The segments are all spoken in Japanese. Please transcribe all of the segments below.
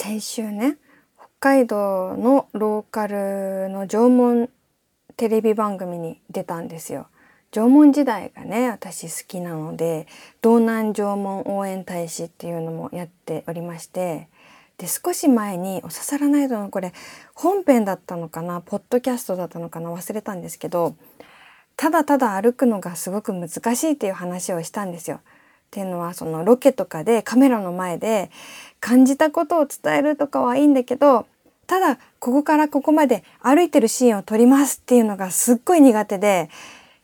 先週ね北海道のローカルの縄文テレビ番組に出たんですよ。縄文時代がね私好きなので道南縄文応援大使っていうのもやっておりましてで少し前に「おささらナイト」のこれ本編だったのかなポッドキャストだったのかな忘れたんですけどただただ歩くのがすごく難しいっていう話をしたんですよ。っていうのはそのロケとかでカメラの前で感じたことを伝えるとかはいいんだけどただここからここまで歩いてるシーンを撮りますっていうのがすっごい苦手で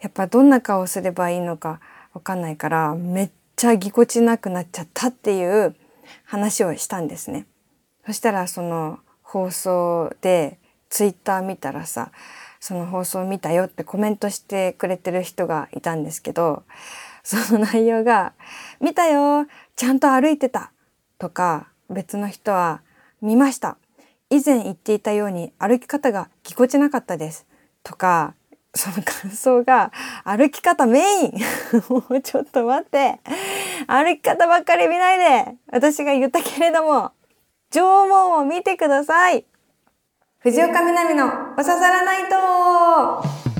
やっぱどんな顔すればいいのかわかんないからめっちゃぎこちなくなっちゃったっていう話をしたんですね。そしたらその放送でツイッター見たらさその放送見たよってコメントしてくれてる人がいたんですけどその内容が「見たよちゃんと歩いてた」とか別の人は「見ました。以前言っていたように歩き方がぎこちなかったです」とかその感想が歩き方メイン！もうちょっと待って。歩き方ばっかり見ないで私が言ったけれども縄文を見てください。藤岡みなみのおささらないと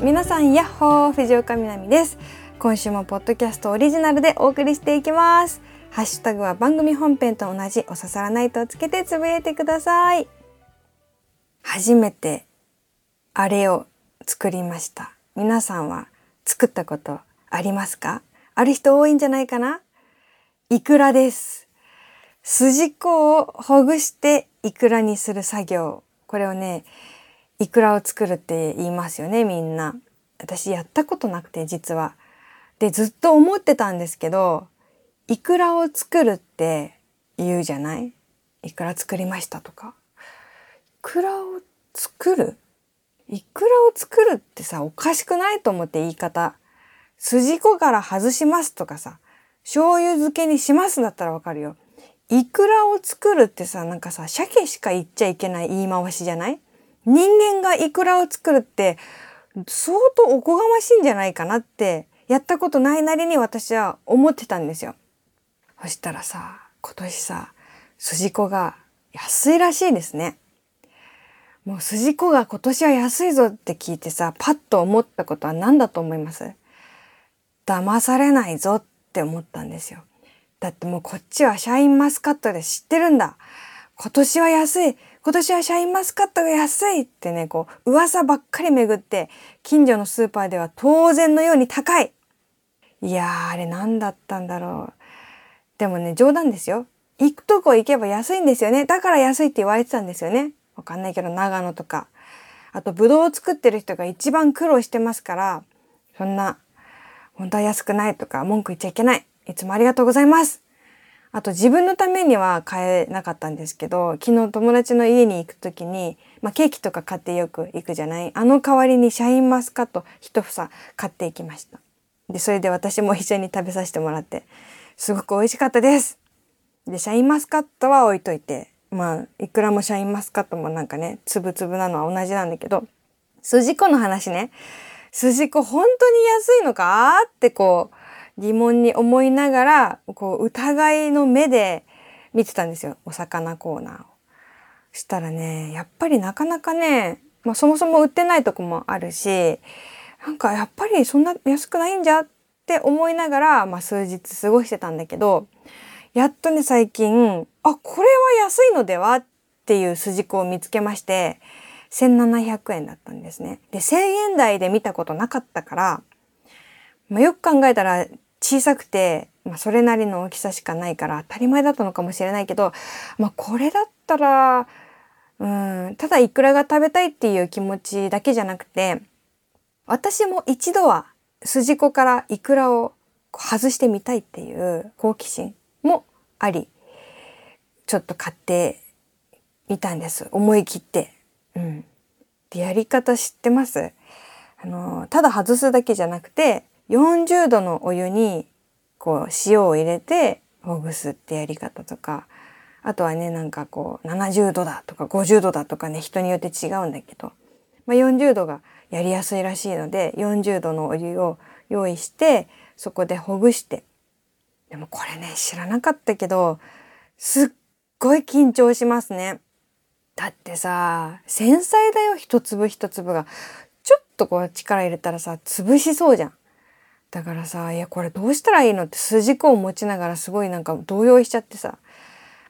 皆さんヤッホー藤岡みなみです。今週もポッドキャストオリジナルでお送りしていきます。ハッシュタグは番組本編と同じおささらないとつけてつぶやいてください。初めてあれを作りました。皆さんは作ったことありますか？ある人多いんじゃないかな？イクラです。筋子をほぐしてイクラにする作業。これをねイクラを作るって言いますよねみんな。私やったことなくて実は。でずっと思ってたんですけどイクラを作るって言うじゃない？イクラ作りましたとか。イクラを作る？イクラを作るってさおかしくないと思って言い方。筋子から外しますとかさ醤油漬けにしますだったらわかるよ。イクラを作るってさなんかさ鮭しか言っちゃいけない言い回しじゃない？人間がイクラを作るって相当おこがましいんじゃないかなってやったことないなりに私は思ってたんですよ。そしたらさ今年さ筋子が安いらしいですね。もう筋子が今年は安いぞって聞いてさパッと思ったことは何だと思います？騙されないぞって思ったんですよ。だってもうこっちはシャインマスカットで知ってるんだ。今年は安い今年はシャインマスカットが安いってねこう噂ばっかり巡って近所のスーパーでは当然のように高い。いやーあれ何だったんだろう。でもね冗談ですよ。行くとこ行けば安いんですよね。だから安いって言われてたんですよね。わかんないけど長野とか。あとブドウを作ってる人が一番苦労してますからそんな本当は安くないとか文句言っちゃいけない。いつもありがとうございます。あと自分のためには買えなかったんですけど昨日友達の家に行く時に、まあ、ケーキとか買ってよく行くじゃない？あの代わりにシャインマスカット一房買っていきました。でそれで私も一緒に食べさせてもらってすごく美味しかったです。でシャインマスカットは置いといてまあいくらもシャインマスカットもなんかねつぶつぶなのは同じなんだけど筋子の話ね。筋子本当に安いのか？ってこう疑問に思いながらこう疑いの目で見てたんですよお魚コーナーを。したらねやっぱりなかなかね、まあ、そもそも売ってないとこもあるしなんかやっぱりそんな安くないんじゃって思いながら、まあ、数日過ごしてたんだけどやっとね最近あこれは安いのではっていう筋子を見つけまして1700円だったんですね。で1000円台で見たことなかったから、まあ、よく考えたら小さくて、まあ、それなりの大きさしかないから当たり前だったのかもしれないけど、まあ、これだったらうんただイクラが食べたいっていう気持ちだけじゃなくて私も一度は筋子からイクラを外してみたいっていう好奇心もありちょっと買ってみたんです。思い切って。うん、でやり方知ってます？あのただ外すだけじゃなくて40度のお湯にこう塩を入れてほぐすってやり方とかあとはねなんかこう70度だとか50度だとかね人によって違うんだけど、まあ、40度がやりやすいらしいので40度のお湯を用意してそこでほぐしてでもこれね知らなかったけどすっごい緊張しますね。だってさ繊細だよ一粒一粒がちょっとこう力入れたらさ潰しそうじゃん。だからさいやこれどうしたらいいのって筋子を持ちながらすごいなんか動揺しちゃってさ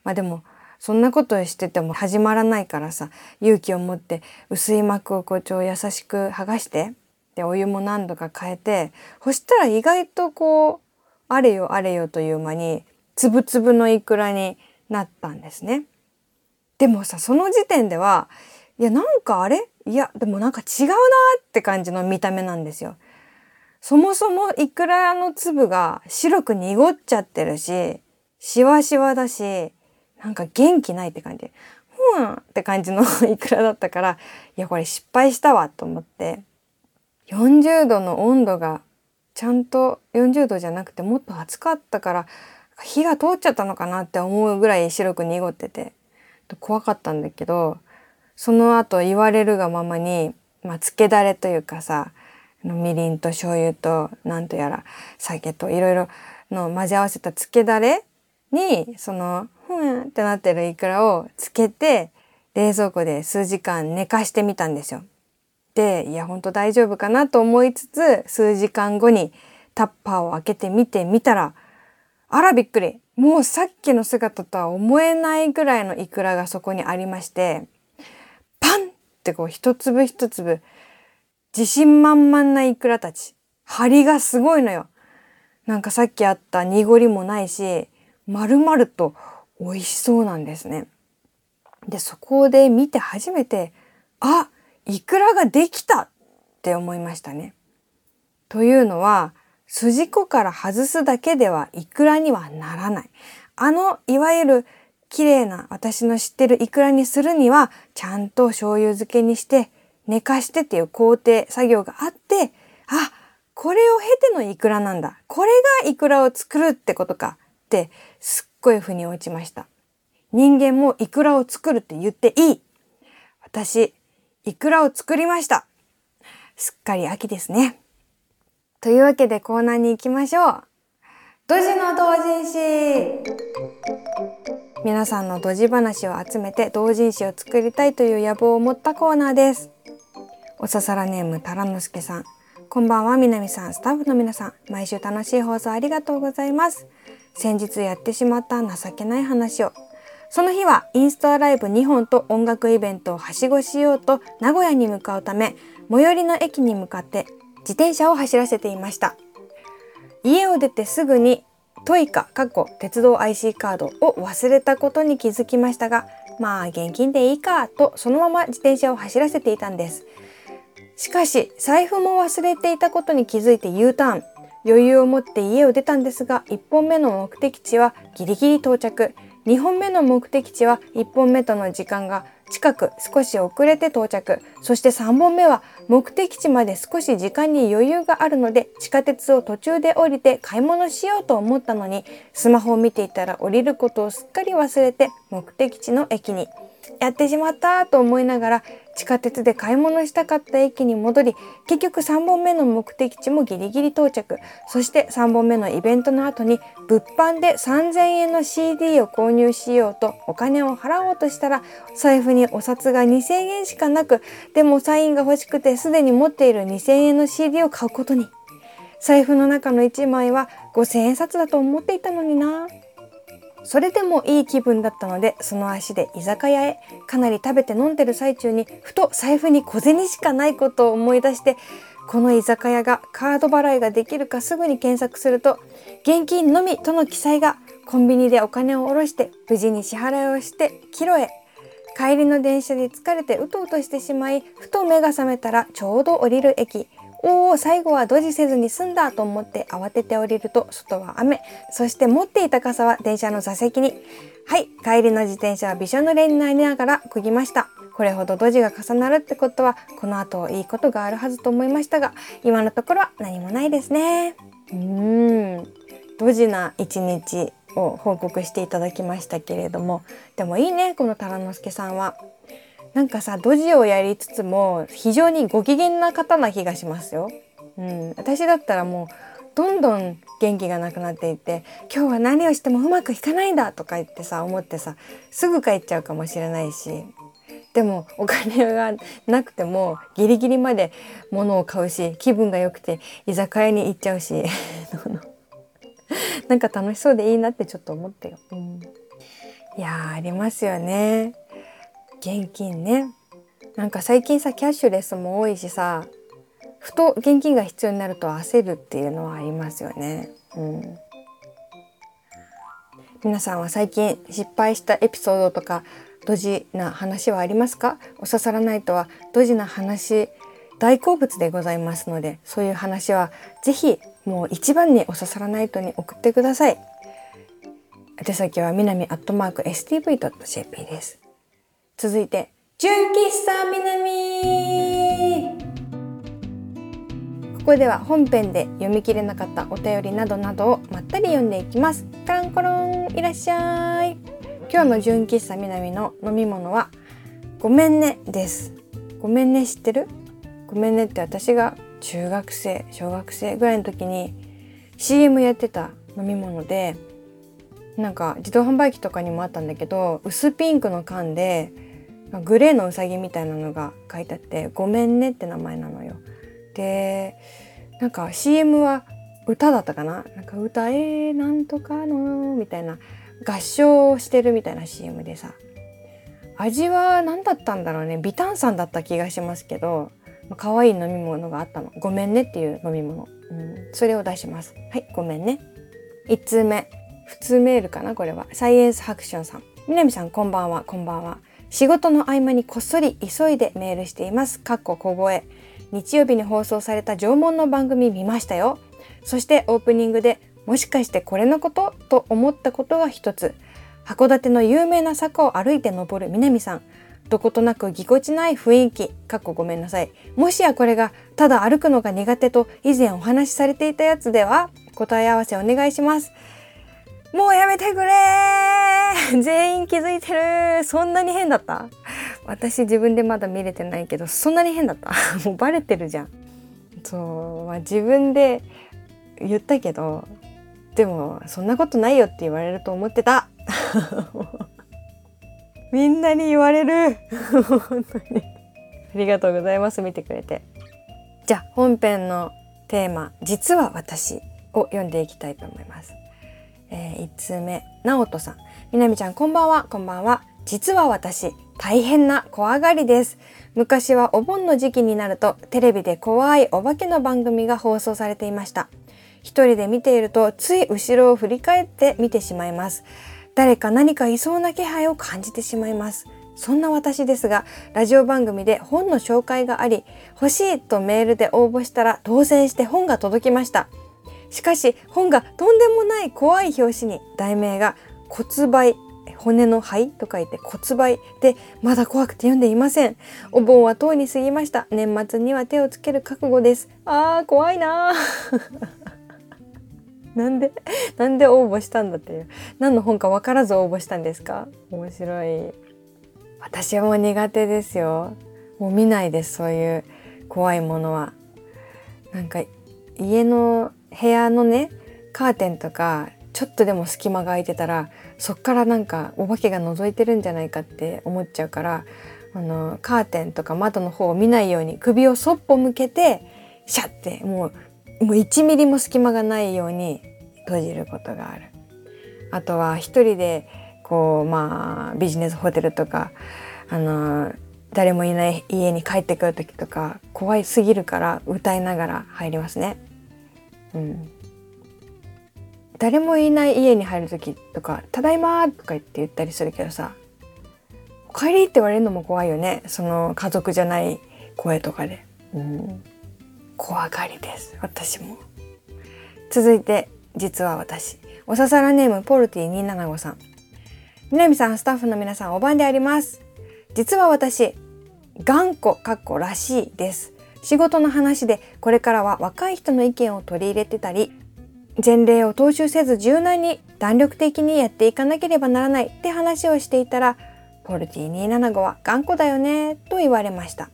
まあでもそんなことしてても始まらないからさ勇気を持って薄い膜をこうちょ優しく剥がしてでお湯も何度か変えてそしたら意外とこうあれよあれよという間につぶつぶのイクラになったんですね。でもさその時点ではいやなんかあれ？いやでもなんか違うなって感じの見た目なんですよ。そもそもイクラの粒が白く濁っちゃってるししわしわだしなんか元気ないって感じ。ふんって感じのイクラだったから、いや、これ失敗したわと思って、40度の温度がちゃんと40度じゃなくてもっと暑かったから、火が通っちゃったのかなって思うぐらい白く濁ってて、怖かったんだけど、その後言われるがままに、まあ、漬けだれというかさ、みりんと醤油となんとやら酒といろいろの混ぜ合わせた漬けだれにそのふんってなってるイクラをつけて冷蔵庫で数時間寝かしてみたんですよ。でいやほんと大丈夫かなと思いつつ数時間後にタッパーを開けてみてみたらあらびっくりもうさっきの姿とは思えないぐらいのイクラがそこにありましてパンってこう一粒一粒自信満々なイクラたち張りがすごいのよ。なんかさっきあった濁りもないし丸々と美味しそうなんですね。で、そこで見て初めて、あ、イクラができたって思いましたね。というのは、筋子から外すだけではイクラにはならない。あの、いわゆる綺麗な私の知ってるイクラにするには、ちゃんと醤油漬けにして、寝かしてっていう工程、作業があって、あ、これを経てのイクラなんだ。これがイクラを作るってことかってすっごい腑に落ちました。人間もイクラを作るって言っていい。私、イクラを作りました。すっかり秋ですね。というわけでコーナーに行きましょう。ドジの同人誌皆さんのドジ話を集めて同人誌を作りたいという野望を持ったコーナーです。おささらネームタラノスケさん。こんばんは、みなみさん、スタッフの皆さん。毎週楽しい放送ありがとうございます。先日やってしまった情けない話をその日はインスタライブ2本と音楽イベントをはしごしようと名古屋に向かうため最寄りの駅に向かって自転車を走らせていました家を出てすぐにトイカ過去鉄道 IC カードを忘れたことに気づきましたがまあ現金でいいかとそのまま自転車を走らせていたんですしかし財布も忘れていたことに気づいて U ターン。余裕を持って家を出たんですが1本目の目的地はギリギリ到着。2本目の目的地は1本目との時間が近く少し遅れて到着。そして3本目は目的地まで少し時間に余裕があるので地下鉄を途中で降りて買い物しようと思ったのにスマホを見ていたら降りることをすっかり忘れて目的地の駅に。やってしまったと思いながら地下鉄で買い物したかった駅に戻り結局3本目の目的地もギリギリ到着。そして3本目のイベントの後に物販で3000円の CD を購入しようとお金を払おうとしたら財布にお札が2000円しかなくでもサインが欲しくてすでに持っている2000円の CD を買うことに。財布の中の1枚は5000円札だと思っていたのにな。それでもいい気分だったのでその足で居酒屋へかなり食べて飲んでる最中にふと財布に小銭しかないことを思い出してこの居酒屋がカード払いができるかすぐに検索すると現金のみとの記載がコンビニでお金を下ろして無事に支払いをして帰路へ。帰りの電車で疲れてうとうとしてしまいふと目が覚めたらちょうど降りる駅。おお最後はドジせずに済んだと思って慌てて降りると外は雨。そして持っていた傘は電車の座席に。はい帰りの自転車はびしょ濡れになりながら漕ぎましたこれほどドジが重なるってことはこの後いいことがあるはずと思いましたが今のところは何もないですね。うーんドジな一日を報告していただきましたけれどもでもいいねこのタラノスケさんは。なんかさドジをやりつつも非常にご機嫌な方な気がしますよ。うん、私だったらもうどんどん元気がなくなっていって今日は何をしてもうまくいかないんだとか言ってさ思ってさすぐ帰っちゃうかもしれないしでもお金がなくてもギリギリまで物を買うし気分が良くて居酒屋に行っちゃうし なんか楽しそうでいいなってちょっと思ってよ。うん、いやありますよね。現金ね。なんか最近さキャッシュレスも多いしさふと現金が必要になると焦るっていうのはありますよね。うん、皆さんは最近失敗したエピソードとかドジな話はありますか？お刺さらないとはドジな話大好物でございますのでそういう話はぜひもう一番にお刺さらないとに送ってください。宛先は南アットマーク stv.jp です。続いて純喫茶南。ここでは本編で読み切れなかったお便りなどなどをまったり読んでいきます。カランコロンいらっしゃい。今日の純喫茶南の飲み物はごめんねです。ごめんね知ってる？ごめんねって私が中学生小学生ぐらいの時に CM やってた飲み物でなんか自動販売機とかにもあったんだけど薄ピンクの缶でグレーのうさぎみたいなのが書いてあって「ごめんね」って名前なのよ。でなんか CM は歌だったかな？なんか歌えーなんとかのみたいな合唱してるみたいな CM でさ。味は何だったんだろうね？微炭酸だった気がしますけど、まあ、可愛い飲み物があったの。ごめんねっていう飲み物、うん、それを出します。はいごめんね。1通目。普通メールかな？これは。サイエンスハクションさん。南さんこんばんは。こんばんは。仕事の合間にこっそり急いでメールしています。かっこ小声。日曜日に放送された縄文の番組見ましたよ。そしてオープニングでもしかしてこれのこと？と思ったことが一つ。函館の有名な坂を歩いて登る南さん。どことなくぎこちない雰囲気。かっこごめんなさい。もしやこれがただ歩くのが苦手と以前お話しされていたやつでは答え合わせお願いします。もうやめてくれ 全員気づいてるそんなに変だった？私自分でまだ見れてないけどそんなに変だった？もうバレてるじゃん。そう、まあ、自分で言ったけどでもそんなことないよって言われると思ってた。みんなに言われる。本当に。ありがとうございます。見てくれて。じゃあ本編のテーマ「実は私」を読んでいきたいと思います。えー、1通目、なおとさん。みなみちゃん、こんばんは、こんばんは。実は私、大変な怖がりです。昔はお盆の時期になると、テレビで怖いお化けの番組が放送されていました。一人で見ていると、つい後ろを振り返って見てしまいます。誰か何かいそうな気配を感じてしまいます。そんな私ですが、ラジオ番組で本の紹介があり、欲しいとメールで応募したら当選して本が届きました。しかし本がとんでもない怖い表紙に題名が骨灰骨の灰と書いて骨灰でまだ怖くて読んでいません。お盆はとうに過ぎました。年末には手をつける覚悟です。あー怖いな なんで？なんで応募したんだっていう。何の本か分からず応募したんですか？面白い。私はもう苦手ですよ。もう見ないですそういう怖いものは。なんか家の部屋のねカーテンとかちょっとでも隙間が空いてたらそっからなんかお化けが覗いてるんじゃないかって思っちゃうからあのカーテンとか窓の方を見ないように首をそっぽ向けてシャッてもうもう1ミリも隙間がないように閉じることがある。あとは一人でこうまあビジネスホテルとかあの誰もいない家に帰ってくる時とか怖いすぎるから歌いながら入りますね。うん、誰もいない家に入る時とか「ただいま」とか言って言ったりするけどさ「お帰り」って言われるのも怖いよね。その家族じゃない声とかで、うん、怖がりです。私も。続いて実は私。おささらネームポルティ275さん南さんスタッフの皆さんお晩であります。実は私頑固かっこらしいです仕事の話でこれからは若い人の意見を取り入れてたり前例を踏襲せず柔軟に弾力的にやっていかなければならないって話をしていたらポルティ275は頑固だよねと言われました。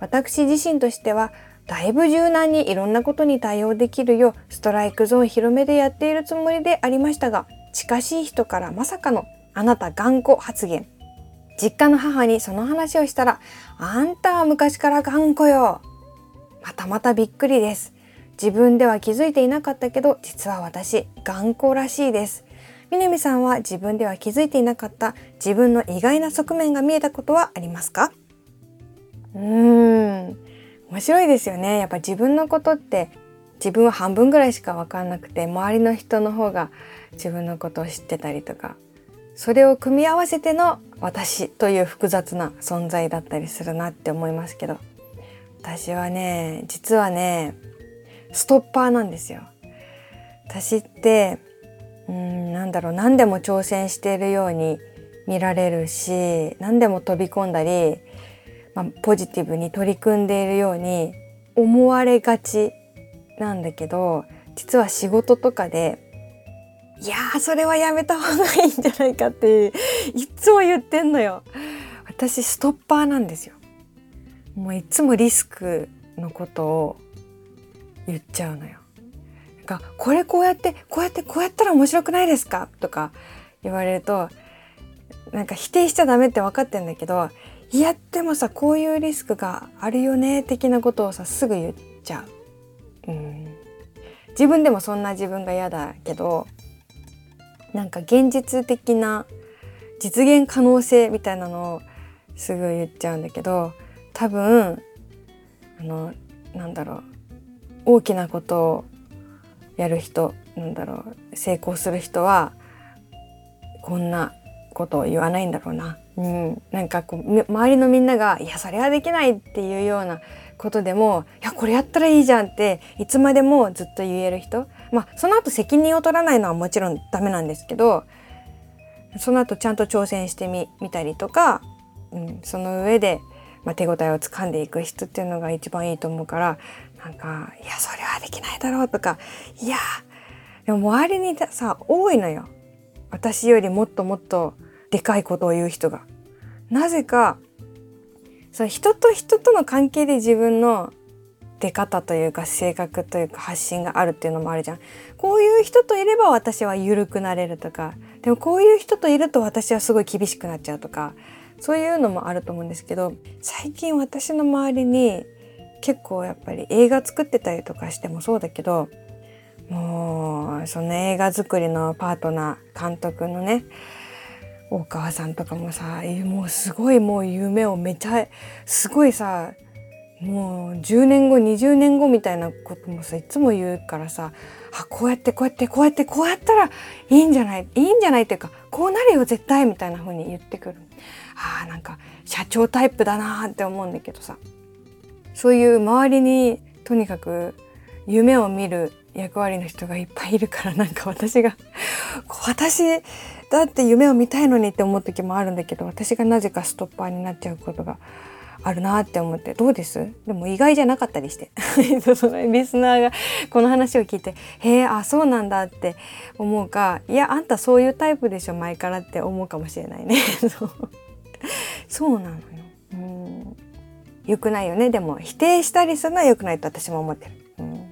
私自身としてはだいぶ柔軟にいろんなことに対応できるようストライクゾーン広めでやっているつもりでありましたが近しい人からまさかのあなた頑固発言実家の母にその話をしたらあんたは昔から頑固よまたまたびっくりです。自分では気づいていなかったけど実は私頑固らしいです。南さんは自分では気づいていなかった自分の意外な側面が見えたことはありますか？うーん。面白いですよね。やっぱ自分のことって自分は半分ぐらいしか分かんなくて周りの人の方が自分のことを知ってたりとかそれを組み合わせての私という複雑な存在だったりするなって思いますけど。私はね実はねストッパーなんですよ。私ってうんなんだろう何でも挑戦しているように見られるし何でも飛び込んだり、まあ、ポジティブに取り組んでいるように思われがちなんだけど実は仕事とかでいやーそれはやめた方がいいんじゃないかっていつも言ってんのよ。私ストッパーなんですよ。もういつもリスクのことを言っちゃうのよ。がこれこうやってこうやってこうやったら面白くないですか？とか言われるとなんか否定しちゃダメって分かってんだけどいやでもさこういうリスクがあるよね的なことをさすぐ言っちゃう。うん自分でもそんな自分が嫌だけどなんか現実的な実現可能性みたいなのをすぐ言っちゃうんだけど多分あのなんだろう。大きなことをやる人なんだろう。成功する人はこんなことを言わないんだろうな。うん、なんかこう周りのみんなが「いやそれはできない」っていうようなことでも「いやこれやったらいいじゃん」っていつまでもずっと言える人。まあその後責任を取らないのはもちろんダメなんですけどその後ちゃんと挑戦してみ見たりとか、うん、その上で、まあ、手応えをつかんでいく人っていうのが一番いいと思うからなんか「いやそれはできないだろう」とか「いやでも周りにさ多いのよ私よりもっともっとでかいことを言う人が。なぜかその人と人との関係で自分の出方というか性格というか発信があるっていうのもあるじゃん。こういう人といれば私は緩くなれるとかでもこういう人といると私はすごい厳しくなっちゃうとかそういうのもあると思うんですけど最近私の周りに結構やっぱり映画作ってたりとかしてもそうだけどもうその映画作りのパートナー監督のね大川さんとかもさもうすごいもう夢をめちゃすごいさもう10年後20年後みたいなこともさいつも言うからさあこうやってこうやってこうやってこうやったらいいんじゃないいいんじゃないっていうかこうなるよ絶対みたいな風に言ってくる。あなんか社長タイプだなって思うんだけどさ。そういう周りにとにかく夢を見る役割の人がいっぱいいるからなんか私が 私だって夢を見たいのにって思う時もあるんだけど私がなぜかストッパーになっちゃうことがあるなって思ってどうです？でも意外じゃなかったりして。そ のリスナーがこの話を聞いて「へえあそうなんだ」って思うかいやあんたそういうタイプでしょ前からって思うかもしれないね。そうなのよ。うん。良くないよね。でも否定したりするのは良くないと私も思ってる、うん、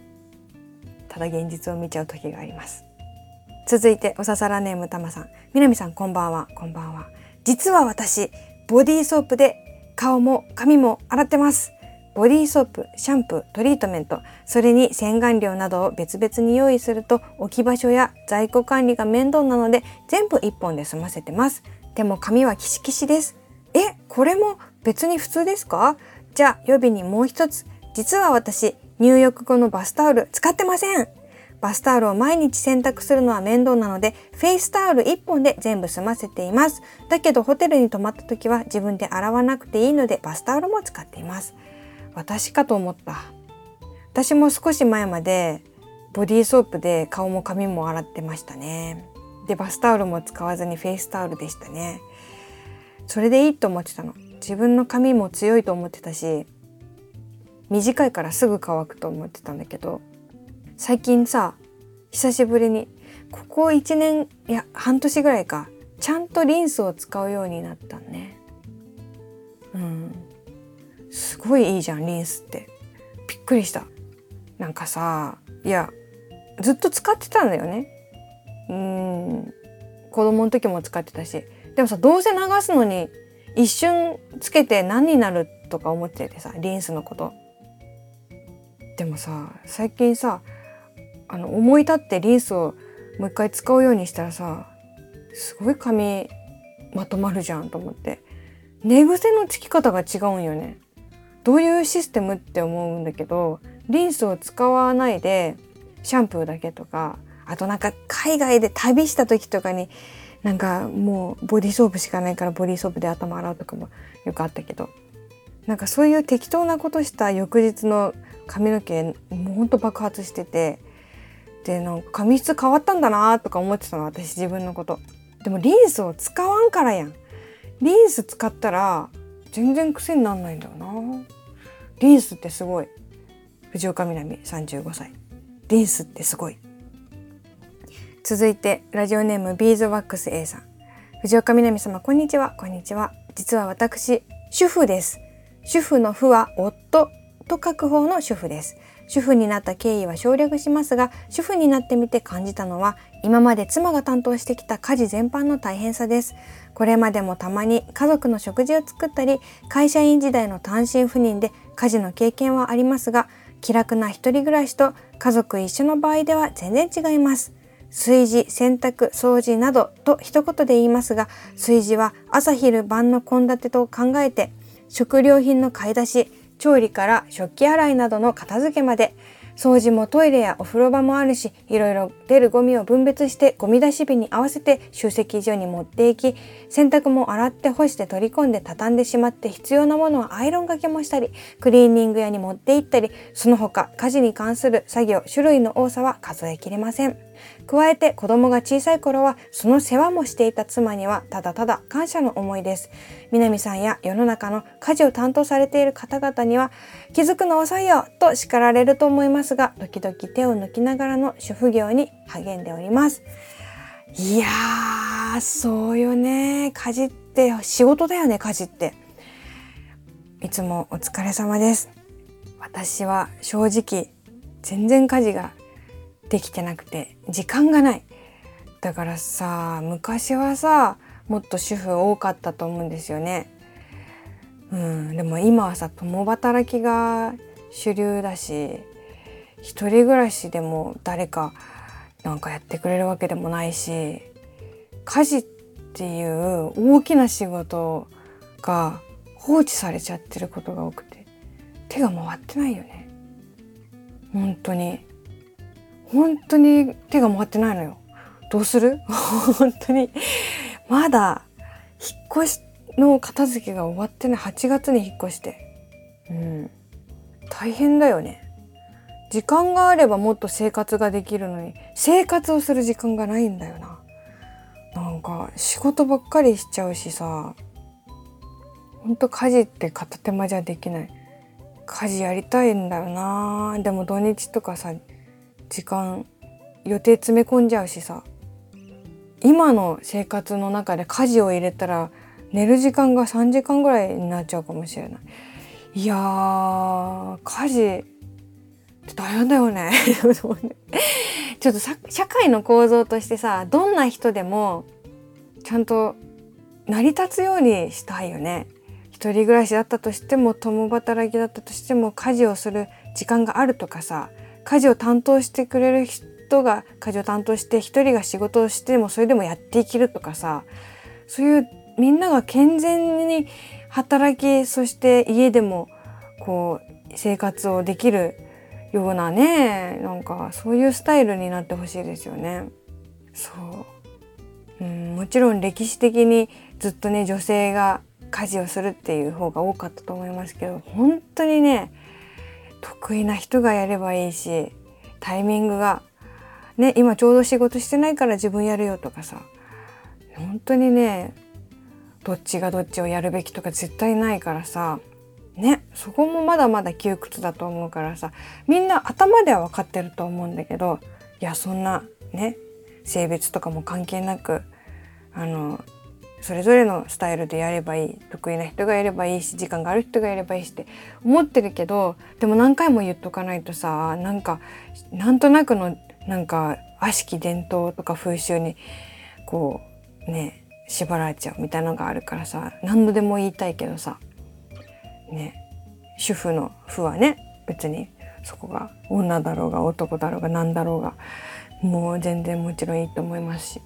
ただ現実を見ちゃう時があります。続いておささらネームたまさん。南さんこんばんは。こんばんは。実は私ボディーソープで顔も髪も洗ってます。ボディーソープ、シャンプー、トリートメント、それに洗顔料などを別々に用意すると置き場所や在庫管理が面倒なので全部1本で済ませてます。でも髪はキシキシです。え、これも別に普通ですか？じゃあ予備にもう一つ。実は私、入浴後のバスタオル使ってません。バスタオルを毎日洗濯するのは面倒なので、フェイスタオル1本で全部済ませています。だけどホテルに泊まった時は自分で洗わなくていいのでバスタオルも使っています。私かと思った。私も少し前までボディーソープで顔も髪も洗ってましたね。で、バスタオルも使わずにフェイスタオルでしたね。それでいいと思ってたの。自分の髪も強いと思ってたし短いからすぐ乾くと思ってたんだけど最近さ久しぶりにここ1年いや半年ぐらいかちゃんとリンスを使うようになったね。うん。すごいいいじゃんリンスって。びっくりした。なんかさいやずっと使ってたんだよね。うん。子供の時も使ってたし。でもさどうせ流すのに一瞬つけて何になるとか思っててさリンスのこと。でもさ最近さあの思い立ってリンスをもう一回使うようにしたらさすごい髪まとまるじゃんと思って。寝癖のつき方が違うんよね。どういうシステムって思うんだけどリンスを使わないでシャンプーだけとかあとなんか海外で旅した時とかになんかもうボディーソープしかないからボディーソープで頭洗うとかもよくあったけどなんかそういう適当なことした翌日の髪の毛もうほんと爆発しててでなんか髪質変わったんだなとか思ってたの私自分のこと。でもリンスを使わんからやん。リンス使ったら全然癖になんないんだよな。リンスってすごい。藤岡みなみ35歳リンスってすごい。続いてラジオネームビーズワックス A さん。藤岡みなみ様こんにちは。こんにちは。実は私主婦です。主婦の婦は夫と書く方の主婦です。主婦になった経緯は省略しますが主婦になってみて感じたのは今まで妻が担当してきた家事全般の大変さです。これまでもたまに家族の食事を作ったり会社員時代の単身赴任で家事の経験はありますが気楽な一人暮らしと家族一緒の場合では全然違います。炊事、洗濯、掃除などと一言で言いますが、炊事は朝昼晩の献立と考えて、食料品の買い出し、調理から食器洗いなどの片付けまで掃除もトイレやお風呂場もあるしいろいろ出るゴミを分別してゴミ出し日に合わせて集積所に持っていき洗濯も洗って干して取り込んで畳んでしまって必要なものはアイロンがけもしたりクリーニング屋に持って行ったりその他家事に関する作業種類の多さは数えきれません。加えて子供が小さい頃はその世話もしていた妻にはただただ感謝の思いです。南さんや世の中の家事を担当されている方々には気づくの遅いよと叱られると思いますが時々手を抜きながらの主婦業に励んでおります。いやーそうよね家事って仕事だよね家事って。いつもお疲れ様です。私は正直全然家事ができてなくて時間がないだからさ昔はさもっと主婦多かったと思うんですよね。うん、でも今はさ共働きが主流だし一人暮らしでも誰かなんかやってくれるわけでもないし家事っていう大きな仕事が放置されちゃってることが多くて手が回ってないよね本当に本当に手が回ってないのよ。どうする？本当に。まだ、引っ越しの片付けが終わってない。8月に引っ越して。うん。大変だよね。時間があればもっと生活ができるのに、生活をする時間がないんだよな。なんか、仕事ばっかりしちゃうしさ、ほんと家事って片手間じゃできない。家事やりたいんだよなでも土日とかさ時間予定詰め込んじゃうしさ今の生活の中で家事を入れたら寝る時間が3時間ぐらいになっちゃうかもしれない。いやー家事大変だよね ちょっと社会の構造としてさどんな人でもちゃんと成り立つようにしたいよね。一人暮らしだったとしても共働きだったとしても家事をする時間があるとかさ家事を担当してくれる人が家事を担当して一人が仕事をしてもそれでもやっていけるとかさそういうみんなが健全に働きそして家でもこう生活をできるようなねなんかそういうスタイルになってほしいですよね。そううんもちろん歴史的にずっとね女性が家事をするっていう方が多かったと思いますけど本当にね得意な人がやればいいしタイミングがね今ちょうど仕事してないから自分やるよとかさ本当にねどっちがどっちをやるべきとか絶対ないからさねそこもまだまだ窮屈だと思うからさみんな頭では分かってると思うんだけどいやそんなね性別とかも関係なくあのそれぞれのスタイルでやればいい得意な人がやればいいし時間がある人がやればいいしって思ってるけどでも何回も言っとかないとさなんかなんとなくのなんか悪しき伝統とか風習にこうね縛られちゃうみたいなのがあるからさ何度でも言いたいけどさ。ね主婦の「婦」はね別にそこが女だろうが男だろうが何だろうがもう全然もちろんいいと思いますし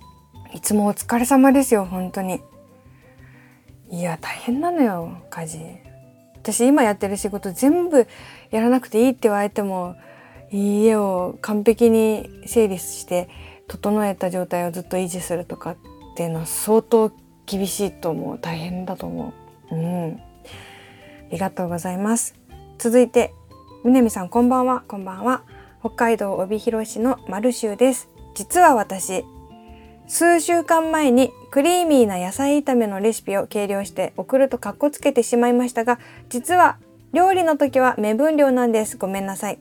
いつもお疲れ様ですよ本当に。いや大変なのよ家事。私今やってる仕事全部やらなくていいって言われても家を完璧に整理して整えた状態をずっと維持するとかっていうのは相当厳しいと思う。大変だと思う。うん。りがとうございます。続いてみなみさんこんばんは。こんばんは。北海道帯広市のマルシュです。実は私数週間前にクリーミーな野菜炒めのレシピを計量して送るとカッコつけてしまいましたが実は料理の時は目分量なんです。ごめんなさい。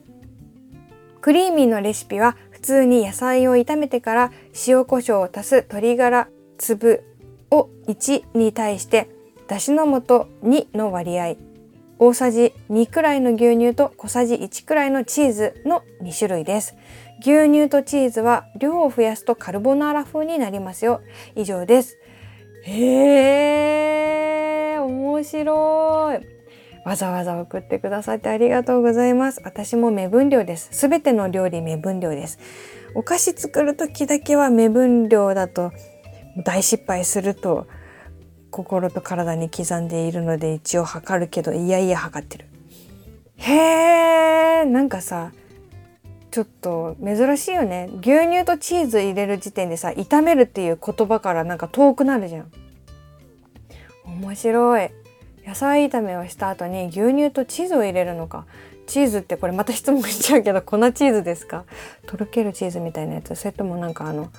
クリーミーのレシピは普通に野菜を炒めてから塩コショウを足す鶏ガラ粒を1に対してだしの素2の割合。大さじ2くらいの牛乳と小さじ1くらいのチーズの2種類です。牛乳とチーズは量を増やすとカルボナーラ風になりますよ。以上です。へえ面白い。わざわざ送ってくださってありがとうございます。私も目分量です。すべての料理目分量です。お菓子作る時だけは目分量だと大失敗すると心と体に刻んでいるので一応測るけどいやいや測ってる。へえんかさちょっと珍しいよね。牛乳とチーズ入れる時点でさ炒めるっていう言葉からなんか遠くなるじゃん。面白い。野菜炒めをした後に牛乳とチーズを入れるのか。チーズってこれまた質問しちゃうけど粉チーズですか？とろけるチーズみたいなやつ。それともなんかあの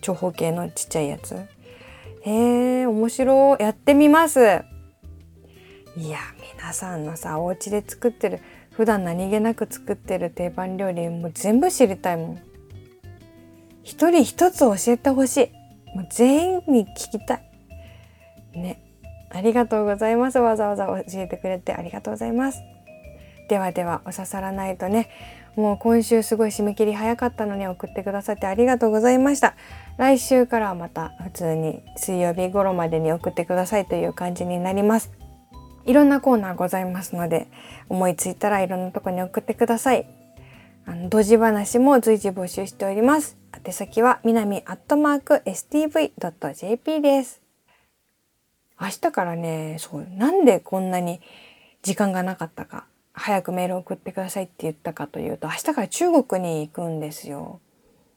長方形のちっちゃいやつ？へえ面白い。やってみます。いや皆さんのさお家で作ってる普段何気なく作ってる定番料理もう全部知りたいもん。一人一つ教えてほしい。もう全員に聞きたい。ね。ありがとうございます。わざわざ教えてくれてありがとうございます。ではではお刺さらないとね。もう今週すごい締め切り早かったのに送ってくださってありがとうございました。来週からはまた普通に水曜日頃までに送ってくださいという感じになりますいろんなコーナーございますので思いついたらいろんなとこに送ってくださいあのドジ話も随時募集しております宛先は南アットマーク stv.jp です明日からね、そう、なんでこんなに時間がなかったか、早くメール送ってくださいって言ったかというと、明日から中国に行くんですよ。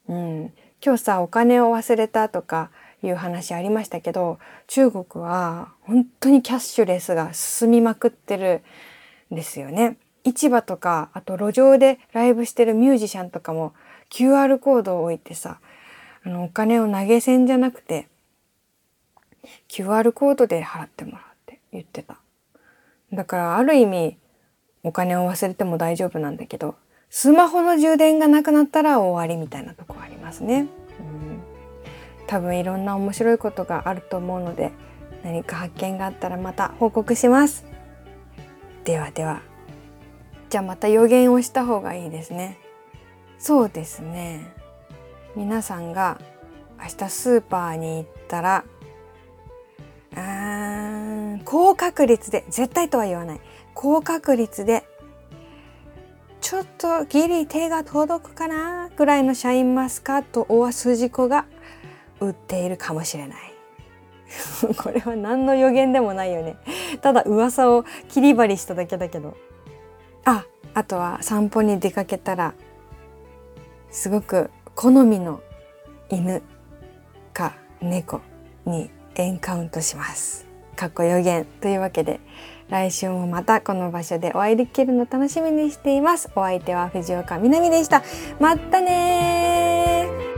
うん。今日さ、お金を忘れたとかいう話ありましたけど、中国は本当にキャッシュレスが進みまくってるんですよね。市場とか、あと路上でライブしてるミュージシャンとかも QR コードを置いてさ、あのお金を投げ銭じゃなくて QR コードで払ってもらうって言ってた。だからある意味お金を忘れても大丈夫なんだけど、スマホの充電がなくなったら終わりみたいなとこありますね。うん、多分いろんな面白いことがあると思うので、何か発見があったらまた報告します。ではでは。じゃあまた予言をした方がいいですね。そうですね。皆さんが明日スーパーに行ったらうん高確率で絶対とは言わない高確率でちょっとギリ手が届くかなぐらいのシャインマスカットオアスジコが売っているかもしれない。これは何の予言でもないよね。ただ噂を切り張りしただけだけど。ああとは散歩に出かけたらすごく好みの犬か猫にエンカウントします。かっこ予言というわけで来週もまたこの場所でお会いできるの楽しみにしています。お相手は藤岡みなみでした。またね